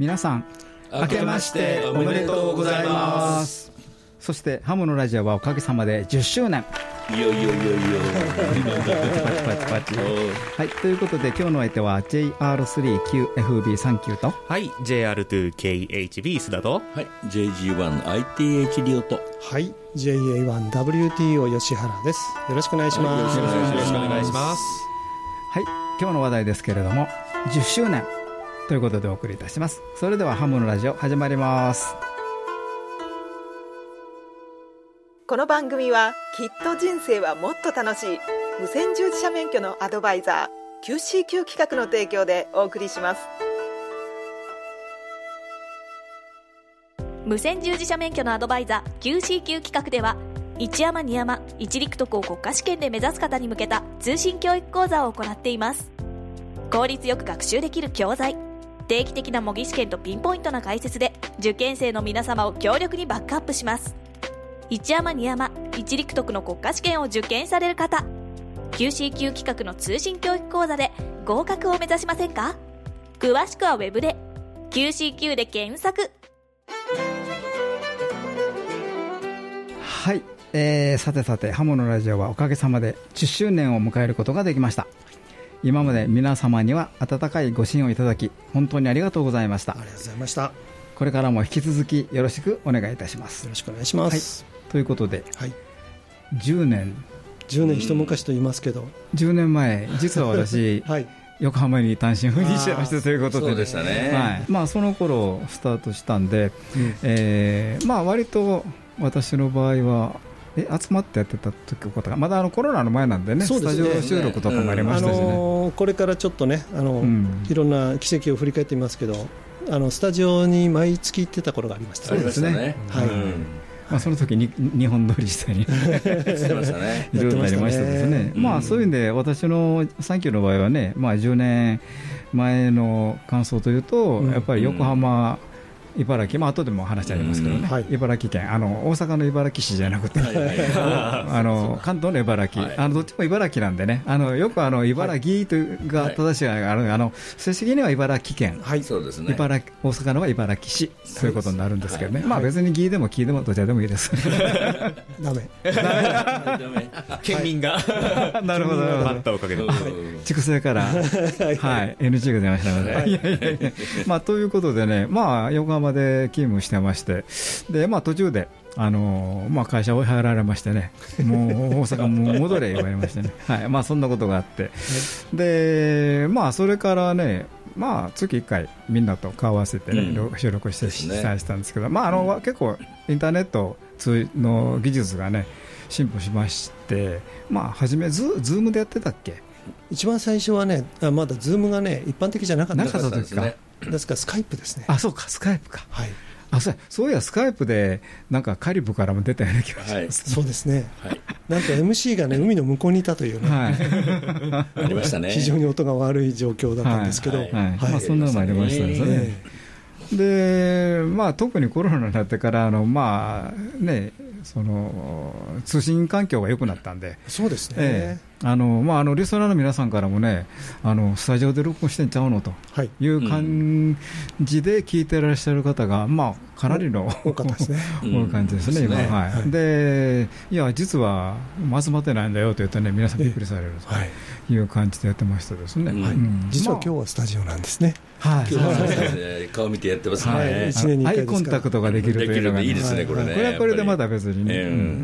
皆さん明けましておめでとうございます。そしてハムのラジオはおかげさまで10周年。いよいよいよいよ。パチパチパチはいということで今日の相手は JR3QFB39 と。はい JR2KHB 須田と。はい JG1ITH リオと。はい JA1WTO 吉原です。よろしくお願いします、よろしくお願いします。はい今日の話題ですけれども10周年ということでお送りいたします。それではハムのラジオ始まります。この番組はきっと人生はもっと楽しい。無線従事者免許のアドバイザー QCQ 企画の提供でお送りします。無線従事者免許のアドバイザー QCQ 企画では一山二山一陸徳を国家試験で目指す方に向けた通信教育講座を行っています。効率よく学習できる教材定期的な模擬試験とピンポイントな解説で受験生の皆様を強力にバックアップします。一山二山一陸徳の国家試験を受験される方。QCQ 企画の通信教育講座で合格を目指しませんか？詳しくはウェブで QCQ で検索。はい、えー、さてさてハムのラジオはおかげさまで10周年を迎えることができました。今まで皆様には温かいご支援をいただき本当にありがとうございました。ありがとうございました。よこれからも引き続きよろしくお願いいたします。ろしくお願いします。ということではい、10年。10年一昔と言いますけど、10年前実は私 はい。横浜に単身赴任してましたということで。そね。はい。まあ、その頃スタートしたんで、うん。えーまあ割と私の場合はえ集まってやってた時ことがまだあのコロナの前なんでねそうですね。スタジオ収録とかもありまあしたしね、のーこれからちょっとねあの、うん。いろんな奇跡を振り返ってみますけどあのスタジオに毎月行ってた頃がありました。あねりましたね。はい。うん。まあ、その時に日本撮りしたり いろいろありましたですね、うんまあ、そういうんで私のサンキューの場合はね、まあ、10年前の感想というと、うん。やっぱり横浜、茨城、まあ後でも話ありますけどね、茨城県。あの、大阪の茨城市じゃなくて、あの関東の茨城、はい。あのどっちも茨城なんでね、あのよくあの茨城というが正しいある、あの正式には茨城県。はい。そうですね。茨城大阪のは茨城市。ということになるんですけどね、まあ、はい。別に義でも木でもどちらでもいいです。ダメ。ダメ。県民が。なるほど、なるほど。あったおかげで、畜生から、はい、NG が出ましたので、まあ、ということでね、まあ、横浜で勤務してまして、で、まあ、途中で、あのまあ、会社を入られましてね、もう大阪もう戻れ言われましてね、はいまあ、そんなことがあって、で、まあ、それからね、まあ、月1回、みんなと顔合わせてね、うん。収録してですね。したんですけど、まあ、あの結構、インターネット通の技術がね、進歩しまして、まあ、初めズ、ズームでやってたっけ？一番最初はねあまだズームがね一般的じゃなかったなかった時かですね。ですからスカイプですね。あ、そうか、スカイプか。はい。あ、そうや。そういや、スカイプで、なんかカリブからも出たような気がしはい。ます。そうですね。はい。なんと MC がね海の向こうにいたというね、はい。ありましたね。非常に音が悪い状況だったんですけど、はい。はい。まあ、そんなのもありましたね。えで、まあ、特にコロナになってから、あの、まあ、ね、その、通信環境が良くなったんで、えそうですね、ええあの、まあ、あの、リスナーの皆さんからもね、あの、スタジオで録音してんちゃうのとはい。いう感じで聞いてらっしゃる方が、まあ、かなりの多かったですねこうい。う感じですね、今、はで、いや、実は集まってないんだよと言うとね、皆さんびっくりされるはい。という感じでやってましたですね、実は今日はスタジオなんですね、まあはい、顔見てやってますはい。ねアイコンタクトができるというのが、いいですねこれね。これはこれでまだ別に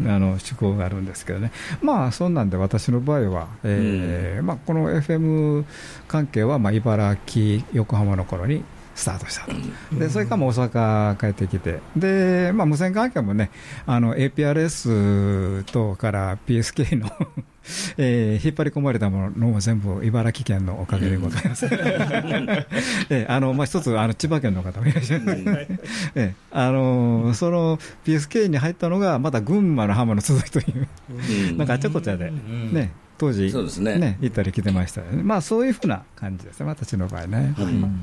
あの趣向があるんですけどね、まあ、そんなんで私の場合は、えーまあ、この FM 関係は、まあ、茨城、横浜の頃にスタートしたと、でそれからもう大阪帰ってきて、でまあ、無線関係もね、あの APRS とから PSK の えー引っ張り込まれたものも全部茨城県のおかげでございます。えーあのまあ、一つあの千葉県の方もいらっしゃる、えーあのその PSK に入ったのがまた群馬の浜の続きという、うん。なんかあちゃこちゃで、ん。ね、当時、そうですね。行ったり来てました。よね、まあ、そういうふうな感じですね、私の場合ね。はい。うん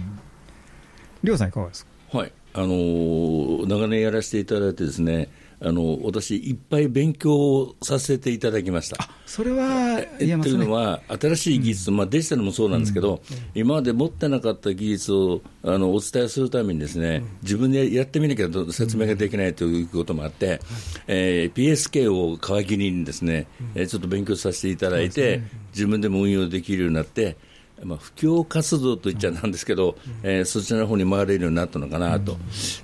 りょうさんいかがですか？はい、あのー長年やらせていただいてですね、あの私、いっぱい勉強させていただきました。それはね。というのは、新しい技術、まあ、デジタルもそうなんですけど、今まで持ってなかった技術をあのお伝えするためにですね、自分でやってみなきゃ説明ができないということもあって、えー PSK を皮切りにですね、えーちょっと勉強させていただいて、自分でも運用できるようになって、まあ、布教活動といっちゃなんですけど、えーそちらの方に回れるようになったのかなと、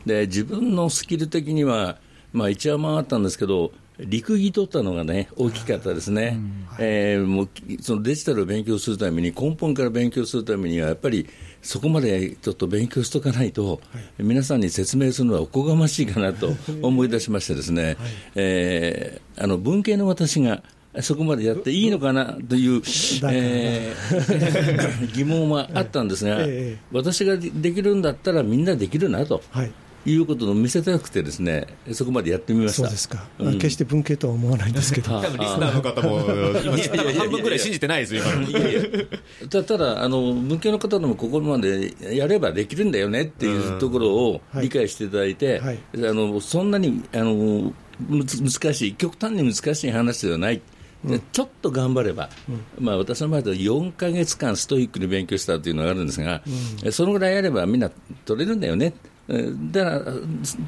で自分のスキル的には、まあ、一応回ったんですけど、陸技取ったのがね、大きかったですね、えーもうそのデジタルを勉強するために、根本から勉強するためには、やっぱりそこまでちょっと勉強しとかないと、皆さんに説明するのはおこがましいかなと思い出しましてですね、えーあの文系の私がそこまでやっていいのかなという、えー疑問はあったんですが、ええ私がでできるんだったらみんなできるなと。はい。いうことを見せたくてですね、そこまでやってみました。そうですか、うん。決して文系とは思わないんですけど、あ多分リスナーの方も、半分ぐらい信じてないですよ、今の。いやいやたただあの、文系の方でもここまでやればできるんだよねっていうところをはい。理解していただいて、はい。あのそんなにあの難しい、極端に難しい話ではない。でちょっと頑張れば、まあ、私の場合では4か月間ストイックに勉強したというのがあるんですが、えそのぐらいやればみんな取れるんだよね、えだから、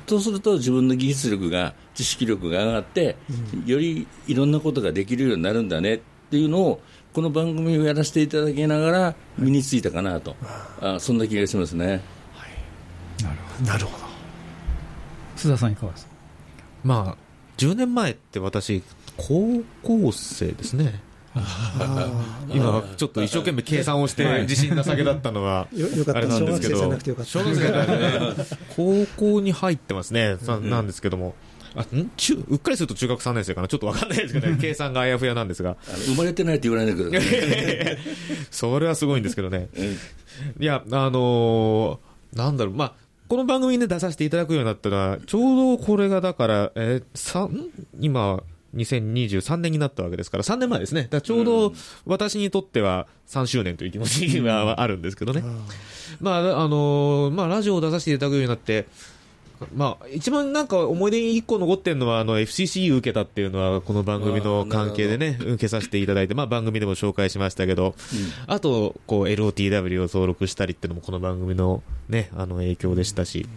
そうすると自分の技術力が、知識力が上がって、よりいろんなことができるようになるんだねっていうのを、この番組をやらせていただきながら身についたかなと、あそんな気がしますね。なるほど。なるほど、須田さんいかがですか？まあ、10年前って私、高校生ですね。今、ちょっと一生懸命計算をして、自信なさげだったのは、あれなんですけど、小学生じゃなくて高校に入ってますね、さなんですけども、あん？中うっかりすると中学3年生かな、ちょっとわかんないですけどね、計算があやふやなんですが、生まれてないって言わないでください。それはすごいんですけどね。うんいや、あのーなんだろう、まあ、この番組に、ね、出させていただくようになったのは、ちょうどこれがだから、えー今、2023年になったわけですから、3年前ですね。ちょうど私にとっては3周年という気持ちはあるんですけどね。まあ、あのーまあ、ラジオを出させていただくようになって、まあ、一番なんか思い出に一個残ってるのは、あの、FCC 受けたっていうのは、この番組の関係でね、受けさせていただいて、まあ番組でも紹介しましたけど、あと、こう、LOTW を登録したりっていうのもこの番組のね、あの影響でしたし、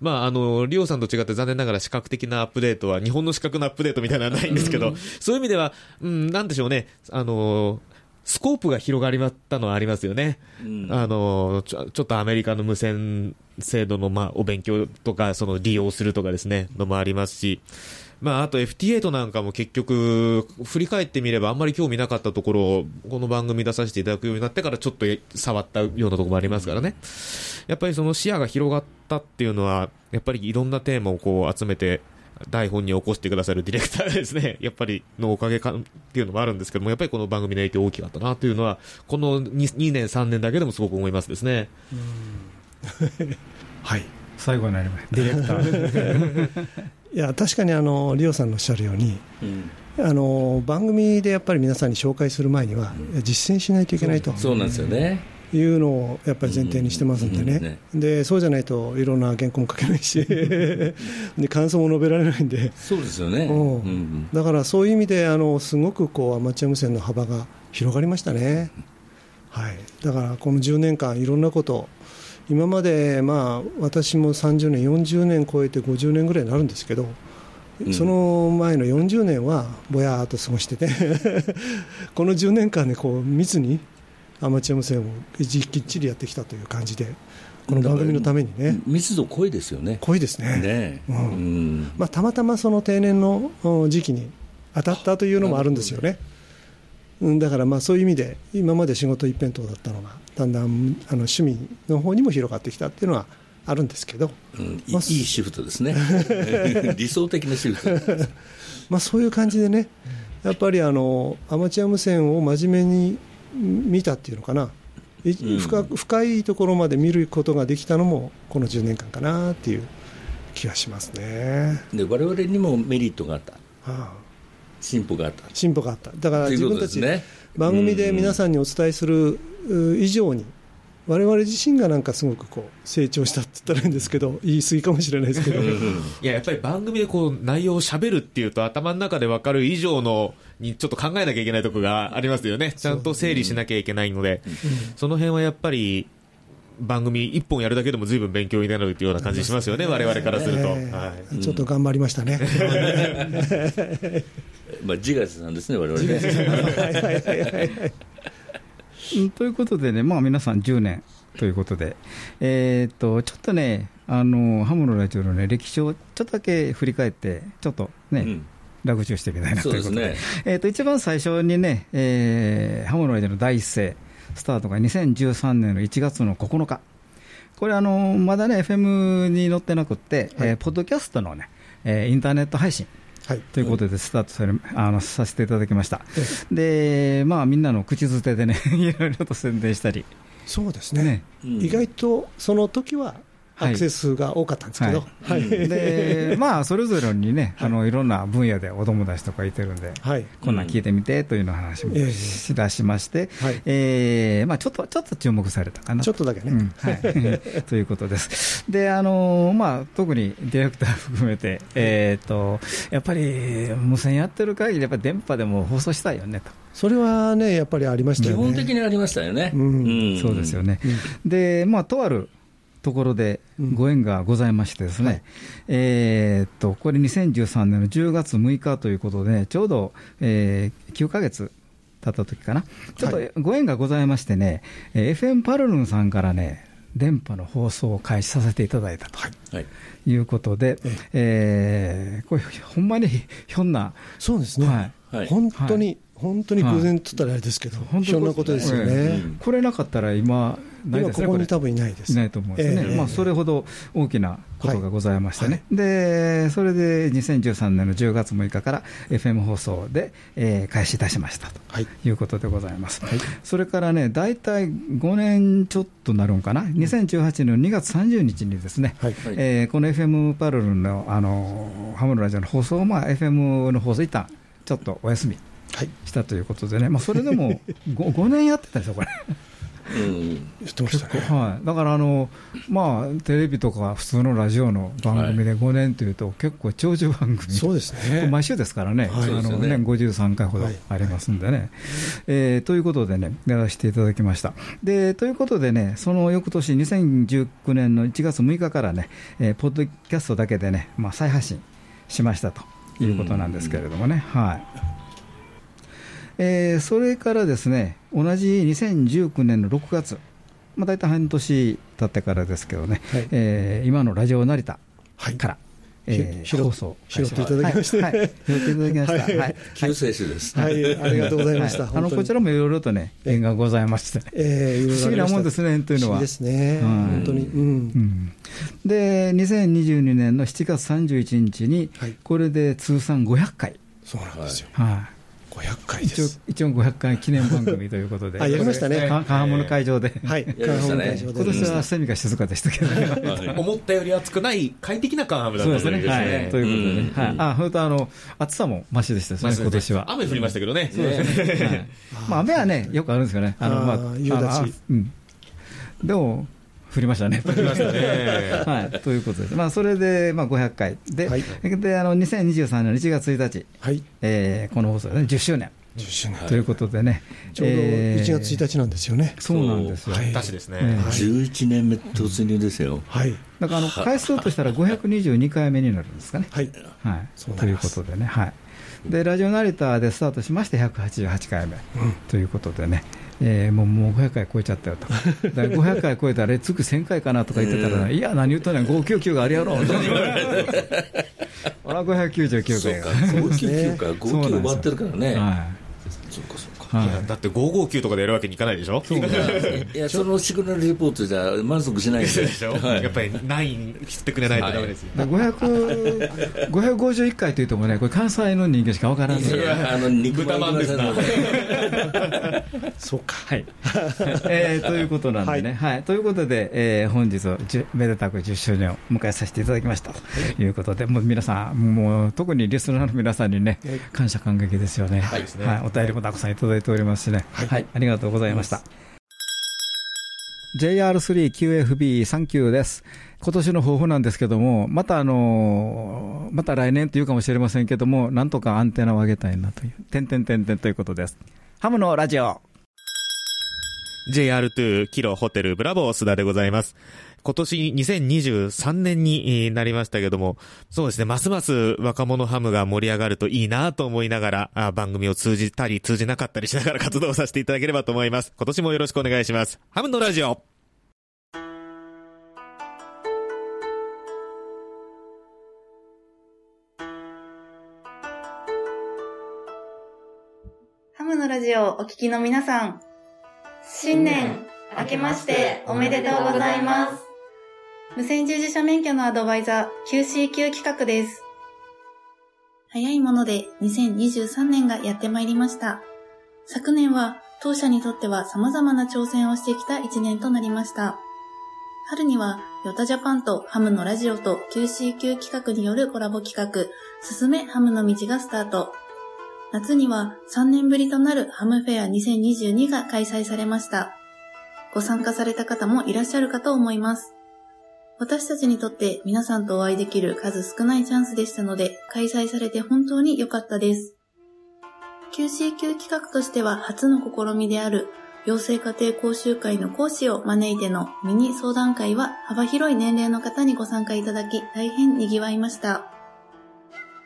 まあ、あの、リオさんと違って残念ながら視覚的なアップデートは、日本の視覚のアップデートみたいなのはないんですけど、そういう意味では、うん、なんでしょうね、あの、スコープが広がりまったのはありますよね。うんあのちょちょっとアメリカの無線制度の、まあ、お勉強とか、その利用するとかですね、のもありますし、まあ、あと FT8 なんかも結局、振り返ってみればあんまり興味なかったところを、この番組出させていただくようになってからちょっと触ったようなところもありますからね。やっぱりその視野が広がったっていうのは、やっぱりいろんなテーマをこう集めて、台本に起こしてくださるディレクターですね、やっぱりのおかげかっていうのもあるんですけども、やっぱりこの番組の影響大きかったなというのは、この 2, 2年、3年だけでもすごく思いますですね。はい、最後になりました ディレクター。いや確かにあのリオさんのおっしゃるように、うん。あの番組でやっぱり皆さんに紹介する前には、実践しないといけないと。そうなんですよね。いうのをやっぱり前提にしてますんでね、でそうじゃないといろんな原稿も書けないし、で感想も述べられないんで。そうですよね。うん。うんだからそういう意味であのすごくこうアマチュア無線の幅が広がりましたね、はい、だからこの10年間いろんなこと今までまあ私も30年40年超えて50年ぐらいになるんですけど、うん。その前の40年はぼやーっと過ごしてて。この10年間でこう密にアマチュア無線をきっちりやってきたという感じでこの番組のためにね密度濃いですよね。濃いですねねうんうんまあ、たまたまその定年のうん時期に当たったというのもあるんですよね。うんだからまあそういう意味で今まで仕事一辺倒だったのがだんだんあの趣味の方にも広がってきたっていうのはあるんですけど、うんいいまあいシフトですね。理想的なシフト。まあ、そういう感じでねやっぱりあのアマチュア無線を真面目に見たっていうのかな、いうん深く深いところまで見ることができたのもこの10年間かなっていう気がしますね。で我々にもメリットがあった。はあ進歩があった。進歩があっただからというこ自分たち。番組で皆さんにお伝えするう以上に我々自身がなんかすごくこう成長したって言ったらいいんですけど 言い過ぎかもしれないですけどいや、やっぱり番組でこう、内容を喋るっていうと、頭の中で分かる以上の、にちょっと考えなきゃいけないところがありますよね。ちゃんと整理しなきゃいけないので、その辺はやっぱり、番組一本やるだけでも随分勉強になるっていうような感じしますよね、我々からすると。えー。はい。ちょっと頑張りましたね。まあ、自画自賛ですね、我々ね。はいはいはいはいうん ということでね、まあ、皆さん10年ということで、えーっとちょっとね、あのハムのラジオの、ね、歴史をちょっとだけ振り返って、ちょっとね、うんラグチューしてみたいなということで、ね。えーっと一番最初にね、えーハムのラジオの第一声、スタートが2013年の1月の9日、これ、あのまだね、FM に載ってなくって、えーポッドキャストのね、えーインターネット配信。はい。ということで、スタートされあのさせていただきました、でまあ、みんなの口づてでね、いろいろと宣伝したり、そうですね。ね。うん意外とその時はアクセス数が多かったんですけど、はい。はい。で まあ、それぞれにね、あのいろんな分野でお友達とかいてるんで、はい。こんなん聞いてみてというような話もええしだしまして、はい。えーまあ、ちょっとちょっと注目されたかな。ちょっとだけね、うん。はい、ということです。で、あのまあ、特にディレクター含めて、えー、とやっぱり無線やってる限り、やっぱり電波でも放送したいよねと、それはね、やっぱりありましたね。本的にありましたよね。うん。ん。そうですよね。で、まあ、とあるところでうんご縁がございましてですね、はいえーっと、これ2013年の10月6日ということで、ちょうど、えー9ヶ月経った時かな、ちょっとご縁がございましてね、えー FM パルルンさんからね、電波の放送を開始させていただいたとはい。い。うことで、えーこれ、ほんまにひょんな、そうですね、はい。はい。本当に、本当に偶然って言ったらあれですけど、本当ひょんなことですよね、うん。これなかったら今、ない今、ですね、これここに多分いないです。いないと思うんですね、ええ。まあ、それほど大きなことがございましてね、でそれで2013年の10月6日から FM 放送で、えー開始いたしましたとはい。いうことでございます、それからね、大体5年ちょっとなるんかな、2018年の2月30日にですね、はい。はいえーこの FM パルルンのあのハムのラジオの放送を、まあ、FM の放送、一旦ちょっとお休みはい、したということでね、まあ、それでも 5, 5年やってたんですよ、これ。うん。言ってましたね。はい、だからあの、まあ、テレビとか普通のラジオの番組で5年というと、結構長寿番組、そうですね。毎週ですからね、はいあのそうですよね年53回ほどはいありますんでね、えーということでね、やらせていただきました。でということでね、その翌年、2019年の1月6日からね、えーポッドキャストだけでね、まあ、再発信しましたということなんですけれどもね。はいえーそれからですね、同じ2019年の6月、まあ、大体半年経ってからですけどね、はい。えー今のラジオ成田はい。から、えーひ拾放送拾っていただきまして。はい。はい。拾っていただきました。はい。はい。救世主です。はい、ありがとうございました。はい。あのこちらもいろいろとね、縁がございましてね、えー不思議なもんですね、というのは。不思議ですね、はい本当に。うん。うん。で、2022年の7月31日にはい、これで通算500回、そうなんですよ。はい500回で一応す。一応500回記念番組ということで、あやりましたね。かカハムの会場で、はい、やりましたね。カンファ会場で今年はセミが静かでしたけど思ったより暑くない快適なカンハムだったそうですね。はい。ということで。はい。あ、本当あの、暑さもマシでしたですね、今年は。雨降りましたけどね。はい。まあ、雨はね、よくあるんですけどね。あの、まあ、夕立。うん。でも、降りましたね。降りましたね はい。ということです。まあ、それで、まあ、500回。で、はいで、あの、2023年の1月1日、はい、えーこの放送でね、10周年10周年。ということでね。ちょうどえー1月1日なんですよね。そうなんですよ。はい確ですね。ええ11年目突入ですよ。はい、だから、あの、回数としたら522回目になるんですかね。はい、はい、ということでね、はい、でラジオ成田でスタートしまして188回目、ということでね、えーもうもう500回超えちゃったよと、だから500回超えたら、次1000回かなとか言ってたら、いや、何言うとんねん、599があるやろ。と言われて、あら、599回が。そうか、599か、5級そうなんですよ。終わってるからね。はそうか、そうだって559とかでやるわけにいかないでしょ？いや いや、そのシグナルレポートじゃ満足しないんで。でしょ、はい。やっぱり9切ってくれないとダメですよ。で500 551回というともね、これ、関西の人間しかわからんのあの肉豚まんですな。そうか。はい、えーということなんでね、はい。ということで、えー本日めでたく10周年を迎えさせていただきました。ということで、もう皆さん、もう特にリスナーの皆さんにね、感謝感激ですよね、はい。お便りもたくさんいただいておりますしね、はいありがとうございました。JR3QFB39 です。今年の抱負なんですけども、またあのまた来年というかもしれませんけども、なんとかアンテナを上げたいなという、点々点々ということです。ハムのラジオ。JR2 キロホテルブラボー須田でございます。今年2023年になりましたけども、そうですね、ますます若者ハムが盛り上がるといいなと思いながら、番組を通じたり通じなかったりしながら活動させていただければと思います。今年もよろしくお願いします。ハムのラジオハムのラジオお聞きの皆さん、新年明けましておめでとうございます。無線従事者免許のアドバイザー QCQ 企画です。早いもので2023年がやってまいりました。昨年は当社にとっては様々な挑戦をしてきた1年となりました。春にはヨタジャパンとハムのラジオと QCQ 企画によるコラボ企画、進めハムの道がスタート。夏には3年ぶりとなるハムフェア2022が開催されました。ご参加された方もいらっしゃるかと思います。私たちにとって皆さんとお会いできる数少ないチャンスでしたので、開催されて本当に良かったです。QCQ 企画としては初の試みである養成家庭講習会の講師を招いてのミニ相談会は幅広い年齢の方にご参加いただき大変賑わいました。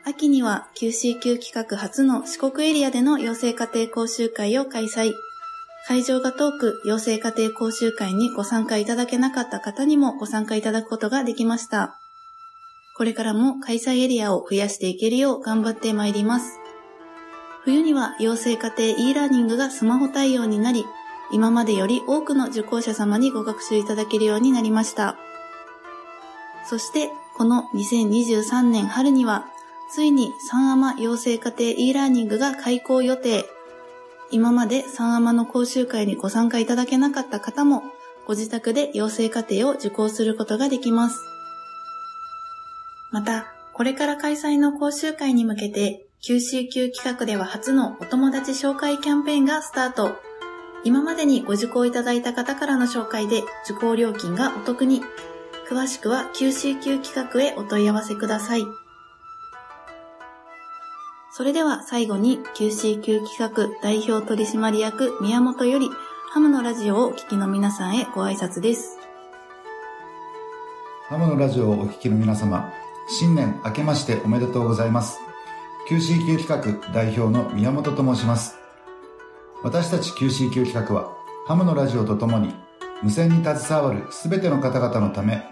秋には QCQ 企画初の四国エリアでの養成家庭講習会を開催。会場が遠く養成家庭講習会にご参加いただけなかった方にもご参加いただくことができました。これからも開催エリアを増やしていけるよう頑張ってまいります。冬には養成家庭 e ラーニングがスマホ対応になり、今までより多くの受講者様にご学習いただけるようになりました。そして、この2023年春には、ついに三アマ養成家庭 e ラーニングが開講予定。今まで三アマの講習会にご参加いただけなかった方も、ご自宅で養成課程を受講することができます。また、これから開催の講習会に向けて、QCQ 企画では初のお友達紹介キャンペーンがスタート。今までにご受講いただいた方からの紹介で受講料金がお得に。詳しくは QCQ 企画へお問い合わせください。それでは最後に QCQ 企画代表取締役宮本よりハムのラジオをお聞きの皆さんへご挨拶です。ハムのラジオをお聞きの皆様、新年明けましておめでとうございます。QCQ 企画代表の宮本と申します。私たち QCQ 企画は、ハムのラジオとともに、無線に携わるすべての方々のため、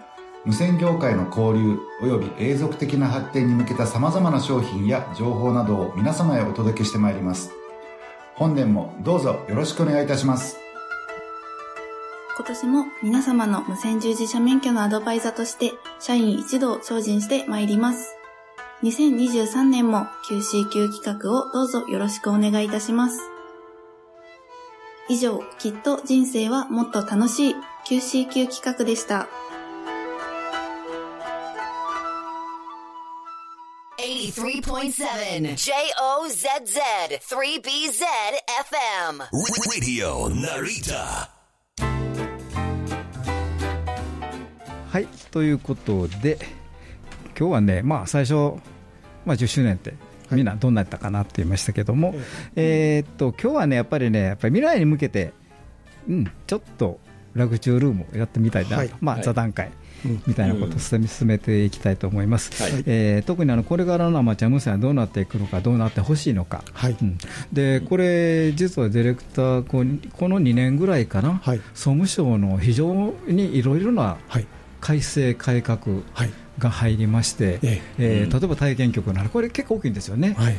無線業界の交流及び永続的な発展に向けた様々な商品や情報などを皆様へお届けしてまいります。本年もどうぞよろしくお願いいたします。今年も皆様の無線従事者免許のアドバイザーとして社員一同精進してまいります。2023年も QCQ 企画をどうぞよろしくお願いいたします。以上、きっと人生はもっと楽しい QCQ 企画でした。83.7 J-O-Z-Z 3BZ FM Radio Narita. はい、ということで、今日はね、まあ、最初、まあ、10周年って、みんなどんなやったかなって言いましたけども、えーっと今日はね、やっぱりね、やっぱり未来に向けて、うん、ちょっとラグチュールームをやってみたいな、はい。まあ、はい。座談会。うんみたいなことを進めていきたいと思います。はい。えー特にあのこれからのアマチュア無線はどうなっていくのか、どうなってほしいのか。はい。うん。でこれ、実はディレクターこの2年ぐらいかな、はい。総務省の非常にいろいろなはい。改正、改革はい。が入りまして、ええ。ー例えば体験局なら、これ結構大きいんですよね、はい。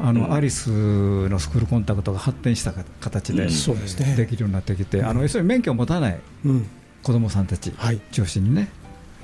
あのうん。アリスのスクールコンタクトが発展した形でですね。できるようになってきて、あの要するに免許を持たないうん子どもさんたちはい。中心にね、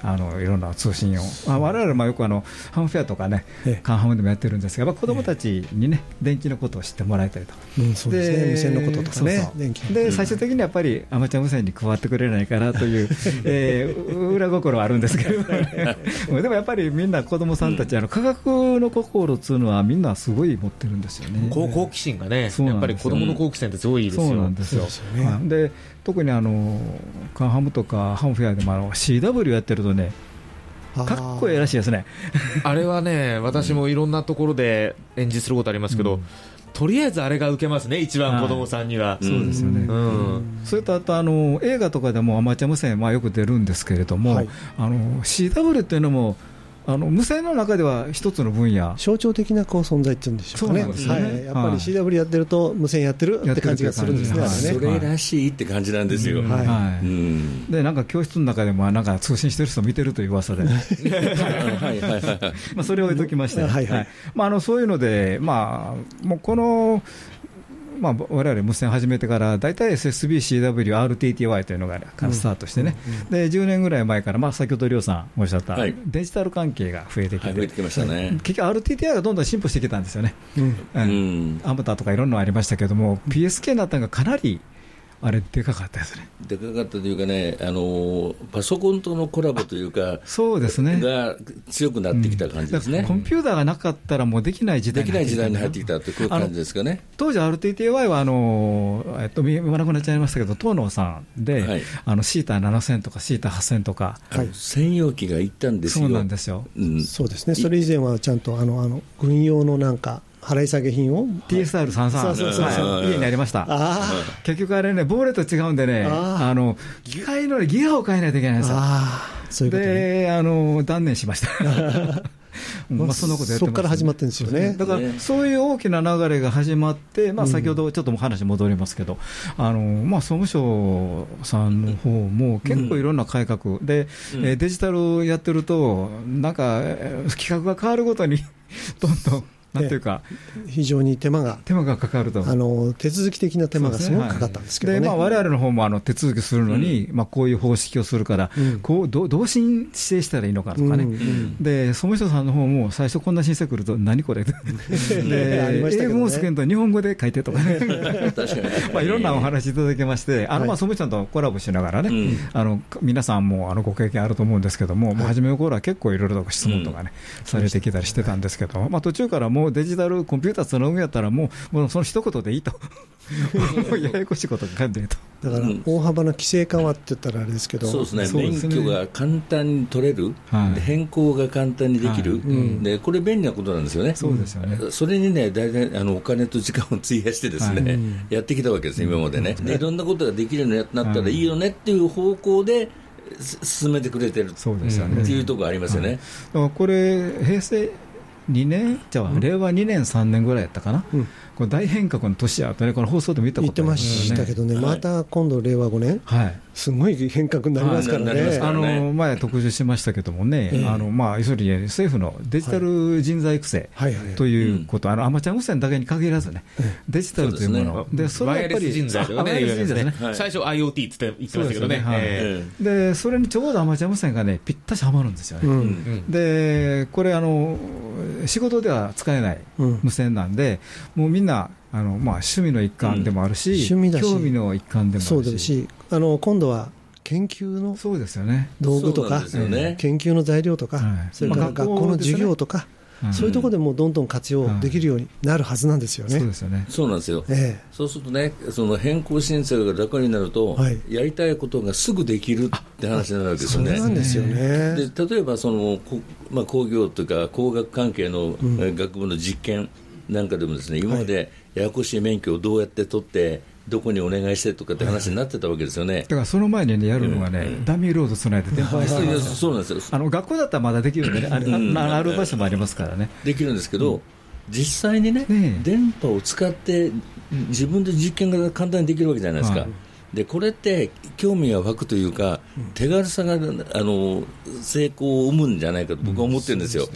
あのいろんな通信を、あ我々もよくあのハムフェアとかね、ええ。カンハムでもやってるんですが、やっぱ子どもたちにね、電気のことを知ってもらいたいと。うんそうですね。無線のこととかね。で最終的にやっぱりアマチュア無線に加わってくれないかなという、えー裏心はあるんですけど、でもやっぱりみんな子供さんたち、あの科学の心っていうのはみんなすごい持ってるんですよね。好好奇心がね、やっぱり子供の好奇心ってすごいですよ。そうなんですよ。で特にあのカンハムとかハムフェアでもあの CW やってるとね、かっこいいらしいですね。あれはね、私もいろんなところで演じすることありますけど、とりあえずあれが受けますね、一番子供さんには。そうですよね。うんそれとあとあの映画とかでもアマチュア無線、まあ、よく出るんですけれども、はいあの CW っていうのもあの無線の中では一つの分野、象徴的なこう存在っていうんでしょうかね。そうなんですよね。はい、やっぱりはい。CW やってると無線やってるって感じがするんですね、やってるあれね。それらしいって感じなんですよ。はい。はい。うん。でなんか教室の中でもなんか通信してる人見てるという噂で、はいはいはいはい。まあそれを置いときまして、はいはい。まあ、あのそういうので、まあ、もうこの、まあ、我々無線始めてから、大体 SSB、CW、RTTY というのがからスタートしてね、で10年ぐらい前から、まあ、先ほど、りょうさんおっしゃった、はい。デジタル関係が増えてきて。結局、RTTI がどんどん進歩してきたんですよね。アムタとかいろんなのありましたけども、PSK になったのがかなり、あれ、でかかったですね。でかかったというかね、あのパソコンとのコラボというか、そうですねが強くなってきた感じですね。コンピューターがなかったらもうできない時代できない時代に入ってきたって、こういう感じですかね。当時 RTTY はあの、えっと、言わなくなっちゃいましたけど、東能さんで、はいあのシータ7000とかシータ8000とか、あの専用機が行ったんですよ。そうなんですよ。うんそうですね、それ以前はちゃんとあのあの軍用のなんか、払い下げ品を、TSR33、そうそうそうそう。はい。家にありました。あ結局あれね、ボーレと違うんでね、あの機械の、ね、ギアを変えないといけないんあ、ですよ。そういうことね。で、あの断念しました。まあ、そんなことやってましたそこから始まってるんですよね。だから、そういう大きな流れが始まって、まあ、先ほどちょっともう話戻りますけど、あのまあ、総務省さんの方も結構いろんな改革、で、えーデジタルやってると、なんか、えー企画が変わるごとに、どんどん、なんていうか、非常に手間が、手間がかかると。あの手続き的な手間がすごくかかったんですけどね。で、まあ、我々の方もあの手続きするのに、まあ、こういう方式をするから、うん。こうどどう申請したらいいのかとかね、うんうんで総務省さんの方も最初、こんな申請来ると、何これ？で、ね。英語もつけんと日本語で書いてとかね。まあいろんなお話いただきまして、あのまあ総務省とコラボしながらね、うん。あの皆さんもあのご経験あると思うんですけども、もう初めの頃は結構いろいろと質問とかね、されてきたりしてたんですけど、まあ、途中からもうデジタルコンピューターつなぐんやったら、もうもうその一言でいいと、もうややこしいこと書んでいいと。だからうん。大幅な規制緩和って言ったらあれですけど、そうですね。免許が簡単に取れる、はい。で変更が簡単にできる、はい。うん。で、これ、便利なことなんですよね。そうですよね。それにね、大体あのお金と時間を費やしてですね、はいやってきたわけです、今までね。でいろんなことができるようになったらいいよねっていう方向です進めてくれてる。そうですよね。っていうところありますよね。だからこれ、平成2年、じゃあ、令和2年、3年ぐらいやったかな、うんこれ大変革の年やとね、この放送でも言ったことあり言ってましたけどね、はい。また今度、令和5年、はい、すごい変革になりますからね。あの前、特集しましたけどもね、ええあのまあ、要するに政府のデジタル人材育成ということ、あのアマチュア無線だけに限らずね、デジタルというもの、でそれはやっぱりス人材最初 IoT っつって言ってましたけどね。ですよね。はい。えでそれにちょうどアマチュア無線がね、ぴったしはまるんですよね。でこれあの、仕事では使えないうん無線なんで、もうみんなあの、まあ、趣味の一環でもあるし、うん趣味だし興味の一環でもあるし、そうし、あの今度は研究のそうですよね。道具とかね研究の材料とか、はいそれからまあ学校の授業とか、うんそういうところでもうどんどん活用できるようになるはずなんですよね。そうですよね。そうなんですよ。えそうするとね、その変更申請が楽になると、はいやりたいことがすぐできるって話になるわえけですよね。そうなんですよね。で例えばその、こまあ、工業というか工学関係の、学部の実験なんかでもですね今までややこしい免許をどうやって取ってどこにお願いしてとかって話になってたわけですよね。だからその前に、ね、やるのがね、ダミーロードつないで電波 そういやそうなんですよ。あの学校だったらまだできるんでね、あれうん。あある場所もありますからね。できるんですけど、実際にねねえ。電波を使って自分で実験が簡単にできるわけじゃないですか。はいでこれって興味が湧くというか、手軽さがあの成功を生むんじゃないかと僕は思ってるんですよ。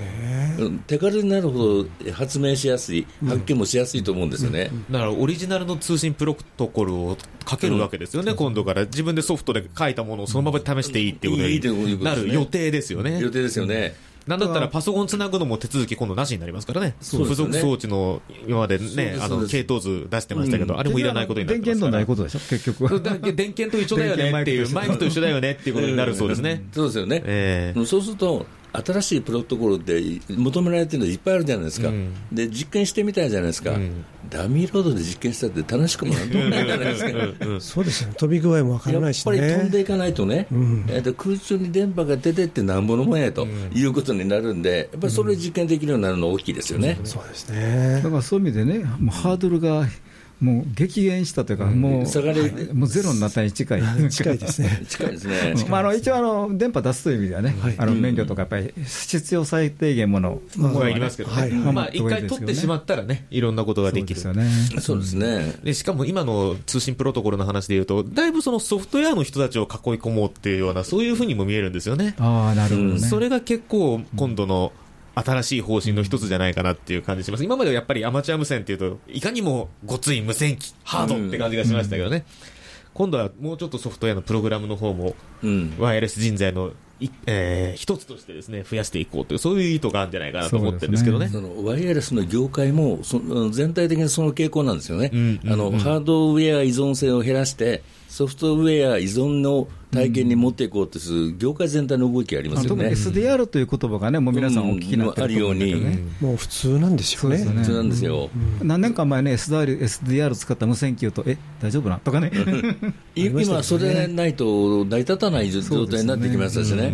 うん。手軽になるほど発明しやすい、発見もしやすいと思うんですよね。だからオリジナルの通信プロトコルをかけるわけですよね、今度から。自分でソフトで書いたものをそのまま試していいっていうこといいということになる予定ですよね。予定ですよね。なんだったらパソコンつなぐのも手続き今度なしになりますからね。ね属装置の今までねあの、系統図出してましたけど、あれもいらないことになって電ますから。源のないことでしょ、結局は。だ電源と一緒だよねっていう、マイクと一緒だよねっていうことになるそうですね。そうですよね。ええそうすると、新しいプロトコルって求められてるのいっぱいあるじゃないですか、うん。で実験してみたいじゃないですか、ん。ダミーロードで実験したって楽しくもなんともないじゃないですか。そうですよね。飛び具合もわからやっないしぱり飛んでねいかないとね、ん。えーと空中に電波が出てってなんぼのもんやということになるんで、やっぱりそれ実験できるようになるの大きいですよね。そうですね。だからそういう意味でね、もうハードルがもう激減したというか、もう下がりもうゼロになったに近い。近いですね 近いですね。まあ、あの一応あの、電波出すという意味ではね、あの免許とかやっぱり必要最低限もの、もういりますけどはいね。まあ、一回取ってしまったらね、いろんなことができる。そうですよね。そうですね。でしかも今の通信プロトコルの話でいうと、だいぶそのソフトウェアの人たちを囲い込もうっていうような、そういうふうにも見えるんですよね。ああ、なるほどね。それが結構、今度の新しい方針の一つじゃないかなっていう感じします。今まではやっぱりアマチュア無線っていうと、いかにもごつい無線機、ハードって感じがしましたけどね。今度はもうちょっとソフトウェアのプログラムの方も、うんワイヤレス人材のい、えー一つとしてですね、増やしていこうという、そういう意図があるんじゃないかなと思ってるんですけどね。そのワイヤレスの業界もそ全体的にその傾向なんですよね、うんあのハードウェア依存性を減らして、ソフトウェア依存の体験に持っていこうとする業界全体の動きがありますよ特にね。SDR という言葉がね、もう皆さんお聞きになってると思うんだけどね。もう普通なんですよねそうですよねそうなんですよ。何年か前ね、SDR, SDR 使った無線機をと、え、大丈夫なんとかね。い今、それないと成り立たない状態になってきましたしね。